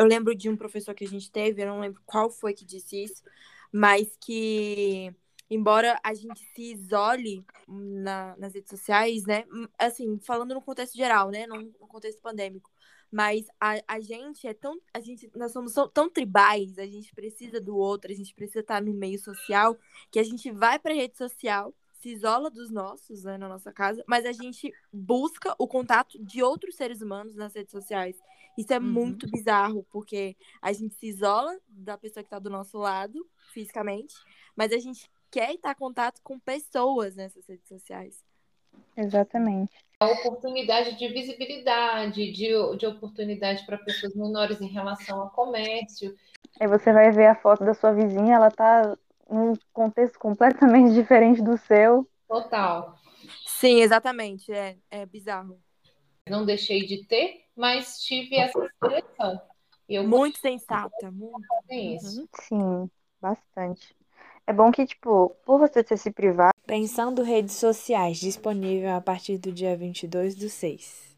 eu lembro de um professor que a gente teve, eu não lembro qual foi que disse isso, mas que embora a gente se isole na, nas redes sociais, né? Assim, falando no contexto geral, né? No, contexto pandêmico. Mas a, a gente é tão. A gente, nós somos tão tribais, a gente precisa do outro, a gente precisa estar no meio social, que a gente vai para rede social, se isola dos nossos, né, na nossa casa, mas a gente busca o contato de outros seres humanos nas redes sociais. Isso é uhum. muito bizarro, porque a gente se isola da pessoa que está do nosso lado, fisicamente, mas a gente quer estar em contato com pessoas nessas redes sociais. Exatamente. A oportunidade de visibilidade, de, de oportunidade para pessoas menores em relação ao comércio. Aí você vai ver a foto da sua vizinha, ela tá num contexto completamente diferente do seu. Total. Sim, exatamente. É, é bizarro. Não deixei de ter, mas tive essa expressão. Eu muito sensata, muito. Isso. Sim, bastante. É bom que, tipo, por você ter se privado. Pensando redes sociais, disponível a partir do dia 22 do 6.